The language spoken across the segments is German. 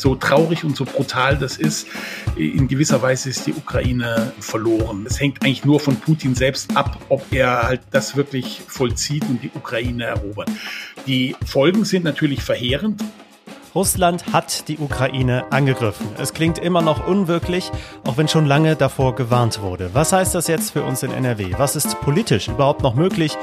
So traurig und so brutal das ist, in gewisser Weise ist die Ukraine verloren. Es hängt eigentlich nur von Putin selbst ab, ob er halt das wirklich vollzieht und die Ukraine erobert. Die Folgen sind natürlich verheerend. Russland hat die Ukraine angegriffen. Es klingt immer noch unwirklich, auch wenn schon lange davor gewarnt wurde. Was heißt das jetzt für uns in NRW? Was ist politisch überhaupt noch möglich?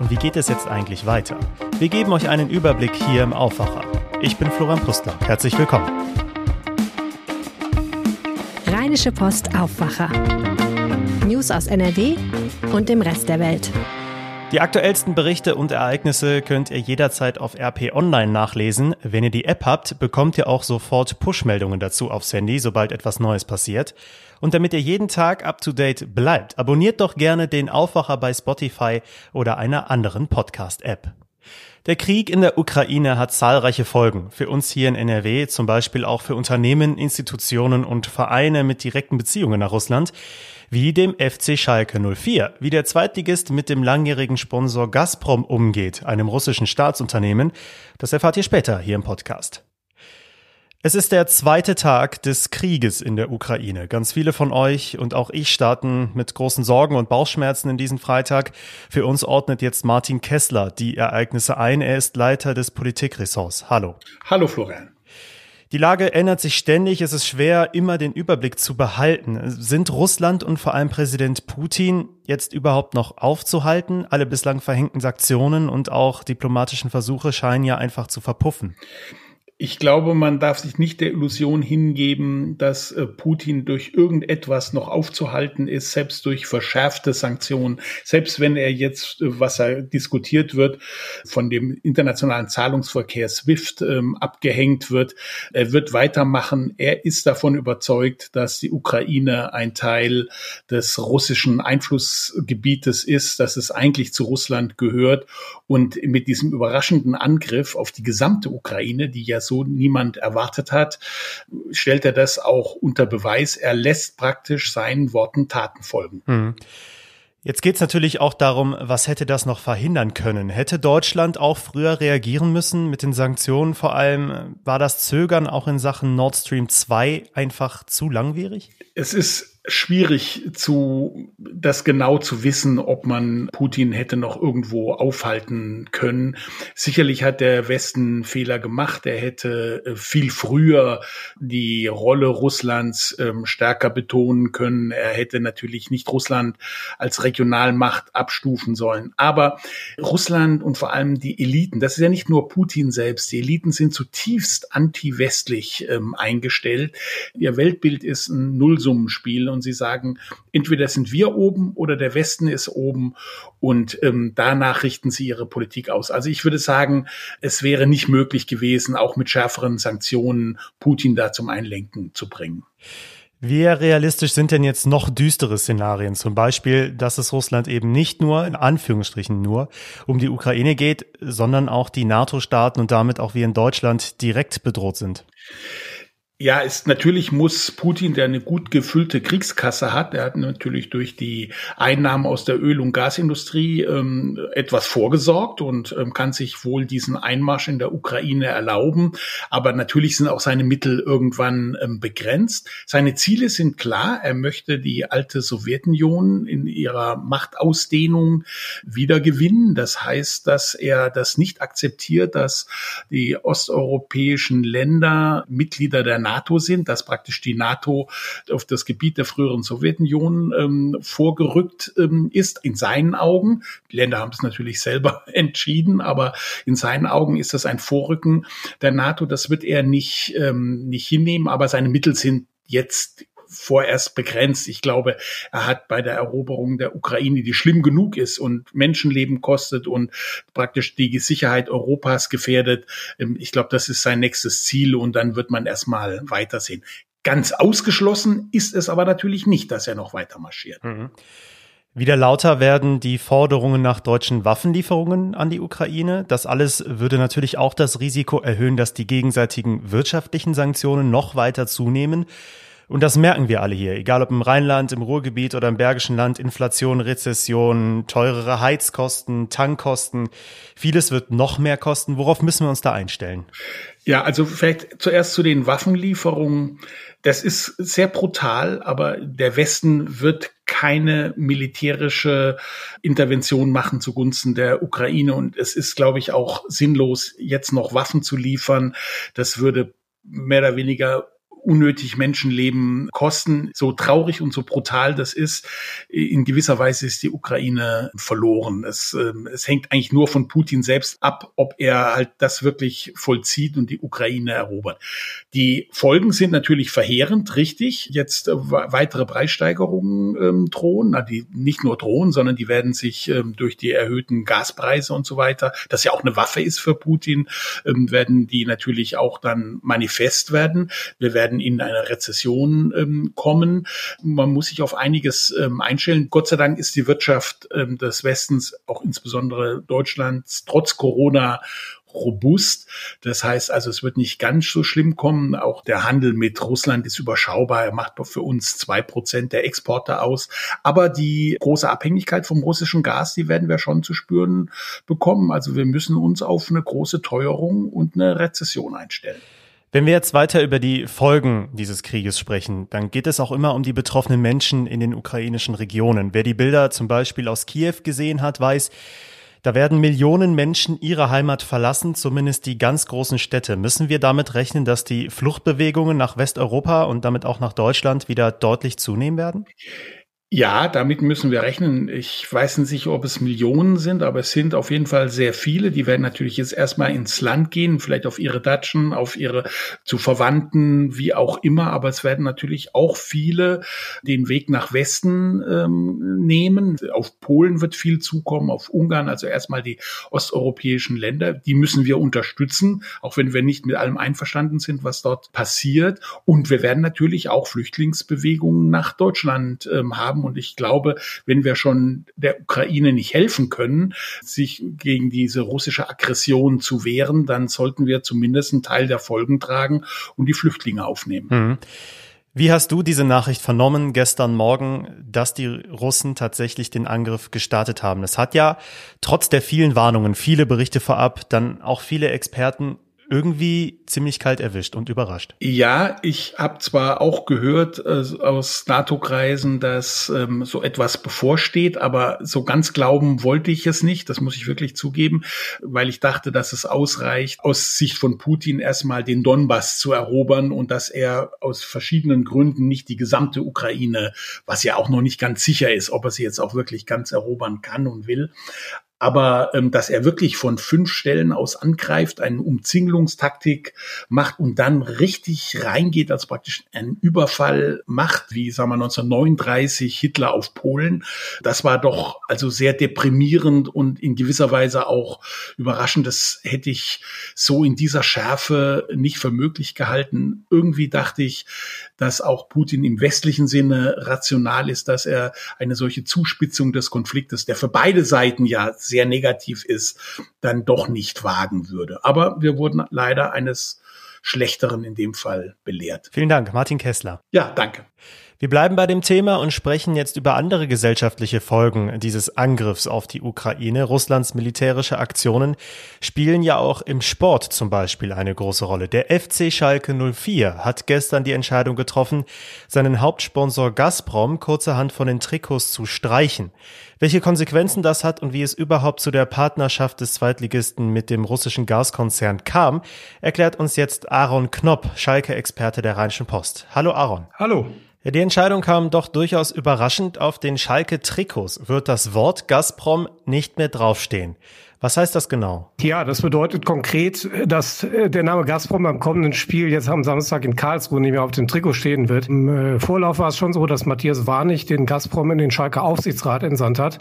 Und wie geht es jetzt eigentlich weiter? Wir geben euch einen Überblick hier im Aufwacher. Ich bin Florian Pustler. Herzlich willkommen. Rheinische Post Aufwacher. News aus NRW und dem Rest der Welt. Die aktuellsten Berichte und Ereignisse könnt ihr jederzeit auf RP Online nachlesen. Wenn ihr die App habt, bekommt ihr auch sofort Push-Meldungen dazu aufs Handy, sobald etwas Neues passiert. Und damit ihr jeden Tag up-to-date bleibt, abonniert doch gerne den Aufwacher bei Spotify oder einer anderen Podcast-App. Der Krieg in der Ukraine hat zahlreiche Folgen. Für uns hier in NRW, zum Beispiel auch für Unternehmen, Institutionen und Vereine mit direkten Beziehungen nach Russland wie dem FC Schalke 04, wie der Zweitligist mit dem langjährigen Sponsor Gazprom umgeht, einem russischen Staatsunternehmen, das erfahrt ihr später hier im Podcast. Es ist der zweite Tag des Krieges in der Ukraine. Ganz viele von euch und auch ich starten mit großen Sorgen und Bauchschmerzen in diesen Freitag. Für uns ordnet jetzt Martin Kessler die Ereignisse ein. Er ist Leiter des Politikressorts. Hallo. Hallo Florian. Die Lage ändert sich ständig. Es ist schwer, immer den Überblick zu behalten. Sind Russland und vor allem Präsident Putin jetzt überhaupt noch aufzuhalten? Alle bislang verhängten Sanktionen und auch diplomatischen Versuche scheinen ja einfach zu verpuffen ich glaube, man darf sich nicht der Illusion hingeben, dass äh, Putin durch irgendetwas noch aufzuhalten ist, selbst durch verschärfte Sanktionen, selbst wenn er jetzt, äh, was er diskutiert wird, von dem internationalen Zahlungsverkehr SWIFT ähm, abgehängt wird. Er wird weitermachen. Er ist davon überzeugt, dass die Ukraine ein Teil des russischen Einflussgebietes ist, dass es eigentlich zu Russland gehört. Und mit diesem überraschenden Angriff auf die gesamte Ukraine, die ja so niemand erwartet hat, stellt er das auch unter Beweis. Er lässt praktisch seinen Worten Taten folgen. Hm. Jetzt geht es natürlich auch darum, was hätte das noch verhindern können? Hätte Deutschland auch früher reagieren müssen mit den Sanktionen? Vor allem war das Zögern auch in Sachen Nord Stream 2 einfach zu langwierig? Es ist schwierig zu, das genau zu wissen, ob man Putin hätte noch irgendwo aufhalten können. Sicherlich hat der Westen Fehler gemacht. Er hätte äh, viel früher die Rolle Russlands ähm, stärker betonen können. Er hätte natürlich nicht Russland als Regionalmacht abstufen sollen. Aber Russland und vor allem die Eliten, das ist ja nicht nur Putin selbst. Die Eliten sind zutiefst anti-westlich ähm, eingestellt. Ihr Weltbild ist ein Nullsummenspiel und sie sagen, entweder sind wir oben oder der Westen ist oben und ähm, danach richten sie ihre Politik aus. Also ich würde sagen, es wäre nicht möglich gewesen, auch mit schärferen Sanktionen Putin da zum Einlenken zu bringen. Wie realistisch sind denn jetzt noch düstere Szenarien? Zum Beispiel, dass es Russland eben nicht nur, in Anführungsstrichen nur, um die Ukraine geht, sondern auch die NATO-Staaten und damit auch wir in Deutschland direkt bedroht sind. Ja, ist natürlich muss Putin, der eine gut gefüllte Kriegskasse hat, der hat natürlich durch die Einnahmen aus der Öl- und Gasindustrie ähm, etwas vorgesorgt und ähm, kann sich wohl diesen Einmarsch in der Ukraine erlauben. Aber natürlich sind auch seine Mittel irgendwann ähm, begrenzt. Seine Ziele sind klar. Er möchte die alte Sowjetunion in ihrer Machtausdehnung wiedergewinnen. Das heißt, dass er das nicht akzeptiert, dass die osteuropäischen Länder Mitglieder der sind, dass praktisch die NATO auf das Gebiet der früheren Sowjetunion ähm, vorgerückt ähm, ist, in seinen Augen. Die Länder haben es natürlich selber entschieden, aber in seinen Augen ist das ein Vorrücken der NATO. Das wird er nicht, ähm, nicht hinnehmen, aber seine Mittel sind jetzt vorerst begrenzt. Ich glaube, er hat bei der Eroberung der Ukraine, die schlimm genug ist und Menschenleben kostet und praktisch die Sicherheit Europas gefährdet. Ähm, ich glaube, das ist sein nächstes Ziel und dann wird man erstmal weitersehen. Ganz ausgeschlossen ist es aber natürlich nicht, dass er noch weiter marschiert. Mhm. Wieder lauter werden die Forderungen nach deutschen Waffenlieferungen an die Ukraine. Das alles würde natürlich auch das Risiko erhöhen, dass die gegenseitigen wirtschaftlichen Sanktionen noch weiter zunehmen. Und das merken wir alle hier, egal ob im Rheinland, im Ruhrgebiet oder im Bergischen Land, Inflation, Rezession, teurere Heizkosten, Tankkosten. Vieles wird noch mehr kosten. Worauf müssen wir uns da einstellen? Ja, also vielleicht zuerst zu den Waffenlieferungen. Das ist sehr brutal, aber der Westen wird keine militärische Intervention machen zugunsten der Ukraine. Und es ist, glaube ich, auch sinnlos, jetzt noch Waffen zu liefern. Das würde mehr oder weniger unnötig Menschenleben kosten. So traurig und so brutal das ist, in gewisser Weise ist die Ukraine verloren. Es, äh, es hängt eigentlich nur von Putin selbst ab, ob er halt das wirklich vollzieht und die Ukraine erobert. Die Folgen sind natürlich verheerend, richtig. Jetzt äh, weitere Preissteigerungen ähm, drohen, na, die nicht nur drohen, sondern die werden sich ähm, durch die erhöhten Gaspreise und so weiter, das ja auch eine Waffe ist für Putin, ähm, werden die natürlich auch dann manifest werden. Wir werden werden in eine Rezession ähm, kommen. Man muss sich auf einiges ähm, einstellen. Gott sei Dank ist die Wirtschaft ähm, des Westens, auch insbesondere Deutschlands, trotz Corona robust. Das heißt also, es wird nicht ganz so schlimm kommen. Auch der Handel mit Russland ist überschaubar. Er macht für uns zwei Prozent der Exporte aus. Aber die große Abhängigkeit vom russischen Gas, die werden wir schon zu spüren bekommen. Also wir müssen uns auf eine große Teuerung und eine Rezession einstellen. Wenn wir jetzt weiter über die Folgen dieses Krieges sprechen, dann geht es auch immer um die betroffenen Menschen in den ukrainischen Regionen. Wer die Bilder zum Beispiel aus Kiew gesehen hat, weiß, da werden Millionen Menschen ihre Heimat verlassen, zumindest die ganz großen Städte. Müssen wir damit rechnen, dass die Fluchtbewegungen nach Westeuropa und damit auch nach Deutschland wieder deutlich zunehmen werden? Ja, damit müssen wir rechnen. Ich weiß nicht, ob es Millionen sind, aber es sind auf jeden Fall sehr viele. Die werden natürlich jetzt erstmal ins Land gehen, vielleicht auf ihre Datschen, auf ihre zu Verwandten, wie auch immer. Aber es werden natürlich auch viele den Weg nach Westen ähm, nehmen. Auf Polen wird viel zukommen, auf Ungarn, also erstmal die osteuropäischen Länder. Die müssen wir unterstützen, auch wenn wir nicht mit allem einverstanden sind, was dort passiert. Und wir werden natürlich auch Flüchtlingsbewegungen nach Deutschland ähm, haben haben. Und ich glaube, wenn wir schon der Ukraine nicht helfen können, sich gegen diese russische Aggression zu wehren, dann sollten wir zumindest einen Teil der Folgen tragen und die Flüchtlinge aufnehmen. Mhm. Wie hast du diese Nachricht vernommen gestern Morgen, dass die Russen tatsächlich den Angriff gestartet haben? Es hat ja trotz der vielen Warnungen, viele Berichte vorab, dann auch viele Experten irgendwie ziemlich kalt erwischt und überrascht. Ja, ich habe zwar auch gehört äh, aus NATO-Kreisen, dass ähm, so etwas bevorsteht, aber so ganz glauben wollte ich es nicht. Das muss ich wirklich zugeben, weil ich dachte, dass es ausreicht, aus Sicht von Putin erstmal den Donbass zu erobern und dass er aus verschiedenen Gründen nicht die gesamte Ukraine, was ja auch noch nicht ganz sicher ist, ob er sie jetzt auch wirklich ganz erobern kann und will, aber ähm, dass er wirklich von fünf Stellen aus angreift, eine Umzingelungstaktik macht und dann richtig reingeht, als praktisch einen Überfall macht, wie sagen wir 1939 Hitler auf Polen, das war doch also sehr deprimierend und in gewisser Weise auch überraschend. Das hätte ich so in dieser Schärfe nicht für möglich gehalten. Irgendwie dachte ich, dass auch Putin im westlichen Sinne rational ist, dass er eine solche Zuspitzung des Konfliktes, der für beide Seiten ja sehr negativ ist, dann doch nicht wagen würde. Aber wir wurden leider eines Schlechteren in dem Fall belehrt. Vielen Dank, Martin Kessler. Ja, danke. Wir bleiben bei dem Thema und sprechen jetzt über andere gesellschaftliche Folgen dieses Angriffs auf die Ukraine. Russlands militärische Aktionen spielen ja auch im Sport zum Beispiel eine große Rolle. Der FC Schalke 04 hat gestern die Entscheidung getroffen, seinen Hauptsponsor Gazprom kurzerhand von den Trikots zu streichen. Welche Konsequenzen das hat und wie es überhaupt zu der Partnerschaft des Zweitligisten mit dem russischen Gaskonzern kam, erklärt uns jetzt Aaron Knopp, Schalke-Experte der Rheinischen Post. Hallo Aaron. Hallo. Ja, die Entscheidung kam doch durchaus überraschend. Auf den Schalke-Trikots wird das Wort Gazprom nicht mehr draufstehen. Was heißt das genau? Ja, das bedeutet konkret, dass äh, der Name Gazprom beim kommenden Spiel jetzt am Samstag in Karlsruhe nicht mehr auf dem Trikot stehen wird. Im äh, Vorlauf war es schon so, dass Matthias Warnig den Gazprom in den Schalke Aufsichtsrat entsandt hat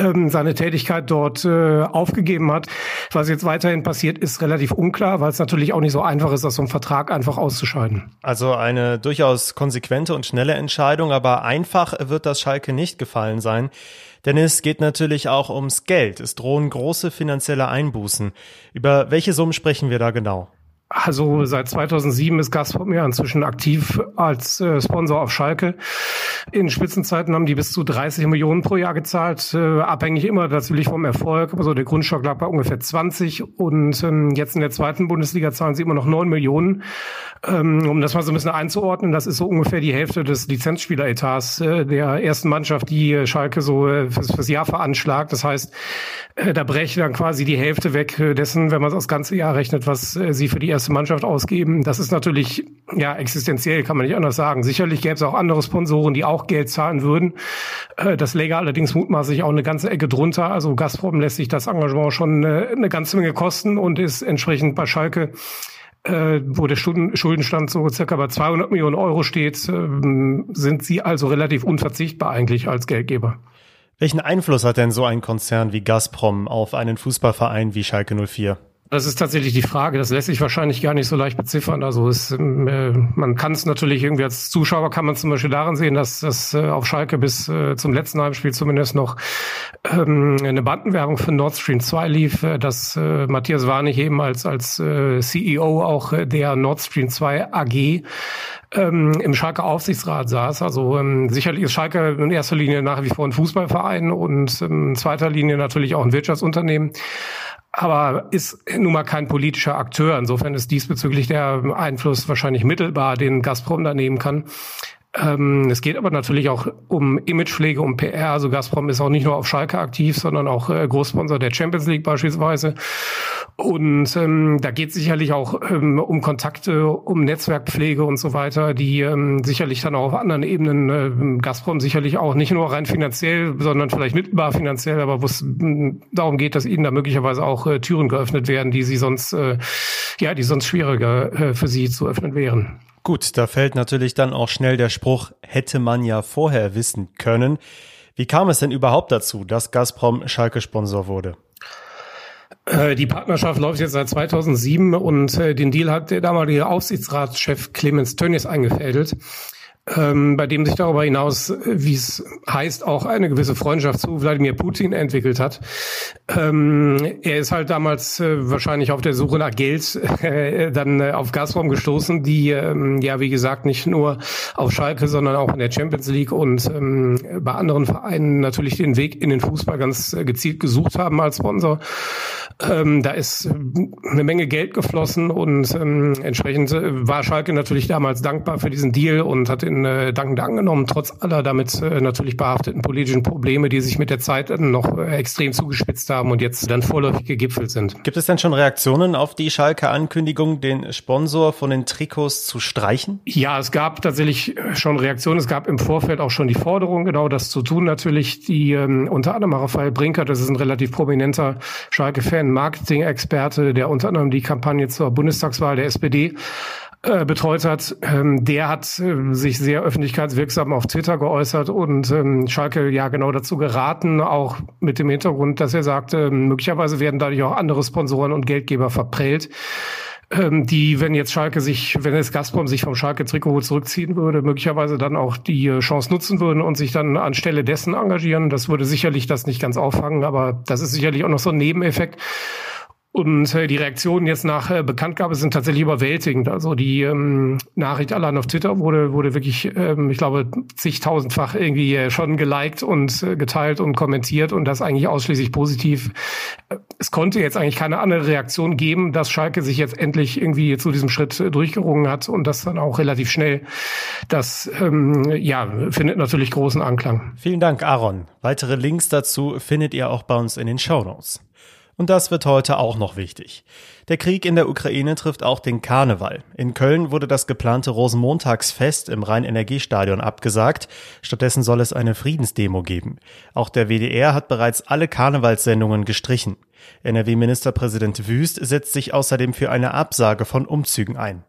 ähm, seine Tätigkeit dort äh, aufgegeben hat. Was jetzt weiterhin passiert, ist relativ unklar, weil es natürlich auch nicht so einfach ist, aus so einem Vertrag einfach auszuscheiden. Also eine durchaus konsequente und schnelle Entscheidung, aber einfach wird das Schalke nicht gefallen sein. Denn es geht natürlich auch ums Geld. Es drohen große finanzielle Einbußen. Über welche Summen sprechen wir da genau? Also seit 2007 ist Gazprom ja inzwischen aktiv als äh, Sponsor auf Schalke. In Spitzenzeiten haben die bis zu 30 Millionen pro Jahr gezahlt, äh, abhängig immer natürlich vom Erfolg. Also der Grundstock lag bei ungefähr 20 und ähm, jetzt in der zweiten Bundesliga zahlen sie immer noch 9 Millionen. Ähm, um das mal so ein bisschen einzuordnen, das ist so ungefähr die Hälfte des Lizenzspieleretats äh, der ersten Mannschaft, die äh, Schalke so äh, fürs, fürs Jahr veranschlagt. Das heißt, äh, da breche dann quasi die Hälfte weg dessen, wenn man das ganze Jahr rechnet, was sie für die erste Mannschaft ausgeben. Das ist natürlich ja existenziell, kann man nicht anders sagen. Sicherlich gäbe es auch andere Sponsoren, die auch Geld zahlen würden. Das läge allerdings mutmaßlich auch eine ganze Ecke drunter. Also Gazprom lässt sich das Engagement schon eine ganze Menge kosten und ist entsprechend bei Schalke wo der Schuldenstand so circa bei 200 Millionen Euro steht, ähm, sind sie also relativ unverzichtbar eigentlich als Geldgeber. Welchen Einfluss hat denn so ein Konzern wie Gazprom auf einen Fußballverein wie Schalke 04? Das ist tatsächlich die Frage. Das lässt sich wahrscheinlich gar nicht so leicht beziffern. Also es, äh, man kann es natürlich irgendwie als Zuschauer kann man zum Beispiel daran sehen, dass das äh, auf Schalke bis äh, zum letzten Heimspiel zumindest noch ähm, eine Bandenwerbung für Nord Stream 2 lief, dass Matthias Warnig eben als als CEO auch der Nord Stream 2 AG ähm, im Schalke Aufsichtsrat saß. Also ähm, sicherlich ist Schalke in erster Linie nach wie vor ein Fußballverein und in zweiter Linie natürlich auch ein Wirtschaftsunternehmen aber ist nun mal kein politischer Akteur. Insofern ist diesbezüglich der Einfluss wahrscheinlich mittelbar, den Gazprom da nehmen kann. Ähm, es geht aber natürlich auch um Imagepflege, um PR. Also Gazprom ist auch nicht nur auf Schalke aktiv, sondern auch äh, Großsponsor der Champions League beispielsweise. Und ähm, da geht sicherlich auch ähm, um Kontakte, um Netzwerkpflege und so weiter, die ähm, sicherlich dann auch auf anderen Ebenen äh, Gazprom sicherlich auch nicht nur rein finanziell, sondern vielleicht mittelbar finanziell, aber wo es äh, darum geht, dass ihnen da möglicherweise auch äh, Türen geöffnet werden, die sie sonst äh, ja, die sonst schwieriger äh, für sie zu öffnen wären. Gut, da fällt natürlich dann auch schnell der Spruch, hätte man ja vorher wissen können. Wie kam es denn überhaupt dazu, dass Gazprom Schalke-Sponsor wurde? Äh, die Partnerschaft läuft jetzt seit 2007 und äh, den Deal hat der damalige Aufsichtsratschef Clemens Tönnies eingefädelt ähm, bei dem sich darüber hinaus, wie es heißt, auch eine gewisse Freundschaft zu Wladimir Putin entwickelt hat. Ähm, er ist halt damals äh, wahrscheinlich auf der Suche nach Geld äh, dann äh, auf Gazprom gestoßen, die ähm, ja wie gesagt nicht nur auf Schalke, sondern auch in der Champions League und ähm, bei anderen Vereinen natürlich den Weg in den Fußball ganz äh, gezielt gesucht haben als Sponsor. Ähm, da ist äh, eine Menge Geld geflossen und ähm, entsprechend äh, war Schalke natürlich damals dankbar für diesen Deal und hat in äh, dankend angenommen, trotz aller damit äh, natürlich behafteten politischen Probleme, die sich mit der Zeit noch äh, extrem zugespitzt haben und jetzt dann vorläufig gegipfelt sind. Gibt es denn schon Reaktionen auf die Schalke-Ankündigung, den Sponsor von den Trikots zu streichen? Ja, es gab tatsächlich schon Reaktionen. Es gab im Vorfeld auch schon die Forderung, genau das zu tun. Natürlich die ähm, unter anderem Raphael Brinker, das ist ein relativ prominenter Schalke-Fan, Marketing-Experte, der unter anderem die Kampagne zur Bundestagswahl der SPD äh, betreut hat, ähm, der hat äh, sich sehr öffentlichkeitswirksam auf Twitter geäußert und ähm, Schalke ja genau dazu geraten, auch mit dem Hintergrund, dass er sagte, möglicherweise werden dadurch auch andere Sponsoren und Geldgeber verprellt ähm, die, wenn jetzt Schalke sich, wenn es Gazprom sich vom Schalke-Trikot zurückziehen würde, möglicherweise dann auch die äh, Chance nutzen würden und sich dann anstelle dessen engagieren. Das würde sicherlich das nicht ganz auffangen, aber das ist sicherlich auch noch so ein Nebeneffekt. Und äh, die Reaktionen jetzt nach äh, Bekanntgabe sind tatsächlich überwältigend. Also die ähm, Nachricht allein auf Twitter wurde, wurde wirklich, ähm, ich glaube, zigtausendfach irgendwie äh, schon geliked und äh, geteilt und kommentiert und das eigentlich ausschließlich positiv. Es konnte jetzt eigentlich keine andere Reaktion geben, dass Schalke sich jetzt endlich irgendwie zu diesem Schritt äh, durchgerungen hat und das dann auch relativ schnell. Das ähm, ja, findet natürlich großen Anklang. Vielen Dank, Aaron. Weitere Links dazu findet ihr auch bei uns in den Show Notes. Und das wird heute auch noch wichtig. Der Krieg in der Ukraine trifft auch den Karneval. In Köln wurde das geplante Rosenmontagsfest im Rhein-Energiestadion abgesagt. Stattdessen soll es eine Friedensdemo geben. Auch der WDR hat bereits alle Karnevalssendungen gestrichen. NRW-Ministerpräsident Wüst setzt sich außerdem für eine Absage von Umzügen ein.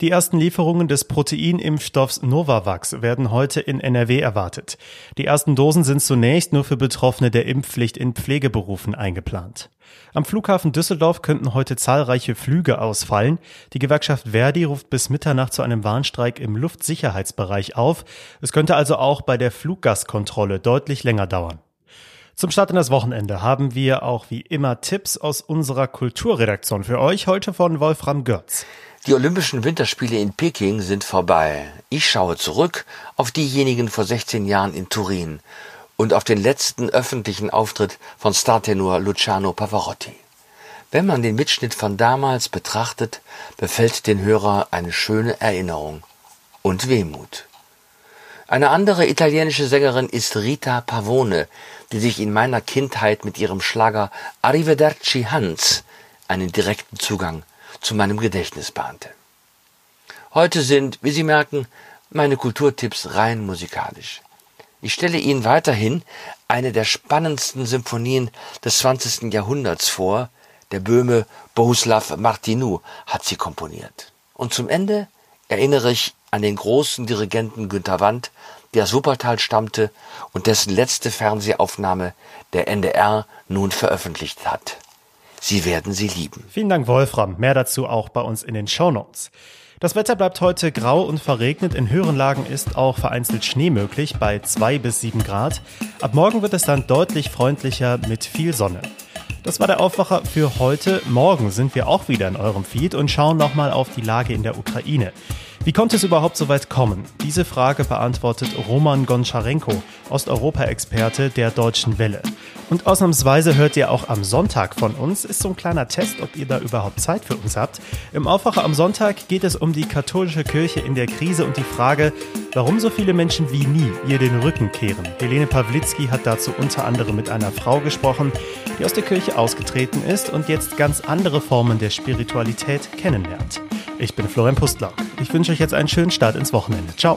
Die ersten Lieferungen des Proteinimpfstoffs Novavax werden heute in NRW erwartet. Die ersten Dosen sind zunächst nur für Betroffene der Impfpflicht in Pflegeberufen eingeplant. Am Flughafen Düsseldorf könnten heute zahlreiche Flüge ausfallen. Die Gewerkschaft Verdi ruft bis Mitternacht zu einem Warnstreik im Luftsicherheitsbereich auf. Es könnte also auch bei der Fluggastkontrolle deutlich länger dauern. Zum Start in das Wochenende haben wir auch wie immer Tipps aus unserer Kulturredaktion für euch, heute von Wolfram Görz. Die Olympischen Winterspiele in Peking sind vorbei. Ich schaue zurück auf diejenigen vor 16 Jahren in Turin und auf den letzten öffentlichen Auftritt von Startenor Luciano Pavarotti. Wenn man den Mitschnitt von damals betrachtet, befällt den Hörer eine schöne Erinnerung und Wehmut. Eine andere italienische Sängerin ist Rita Pavone, die sich in meiner Kindheit mit ihrem Schlager Arrivederci Hans einen direkten Zugang zu meinem Gedächtnis bahnte. Heute sind, wie Sie merken, meine Kulturtipps rein musikalisch. Ich stelle Ihnen weiterhin eine der spannendsten Symphonien des 20. Jahrhunderts vor. Der Böhme Bohuslav Martinou hat sie komponiert. Und zum Ende erinnere ich an den großen Dirigenten Günter Wandt, der aus Wuppertal stammte und dessen letzte Fernsehaufnahme der NDR nun veröffentlicht hat. Sie werden sie lieben. Vielen Dank, Wolfram. Mehr dazu auch bei uns in den Shownotes. Das Wetter bleibt heute grau und verregnet. In höheren Lagen ist auch vereinzelt Schnee möglich bei 2 bis 7 Grad. Ab morgen wird es dann deutlich freundlicher mit viel Sonne. Das war der Aufwacher für heute. Morgen sind wir auch wieder in eurem Feed und schauen nochmal auf die Lage in der Ukraine. Wie konnte es überhaupt so weit kommen? Diese Frage beantwortet Roman Goncharenko, Osteuropa-Experte der Deutschen Welle. Und ausnahmsweise hört ihr auch am Sonntag von uns. Ist so ein kleiner Test, ob ihr da überhaupt Zeit für uns habt. Im Aufwacher am Sonntag geht es um die katholische Kirche in der Krise und die Frage, warum so viele Menschen wie nie ihr den Rücken kehren. Helene Pawlitzki hat dazu unter anderem mit einer Frau gesprochen, die aus der Kirche ausgetreten ist und jetzt ganz andere Formen der Spiritualität kennenlernt. Ich bin Florian Pustler. Ich wünsche euch jetzt einen schönen Start ins Wochenende. Ciao.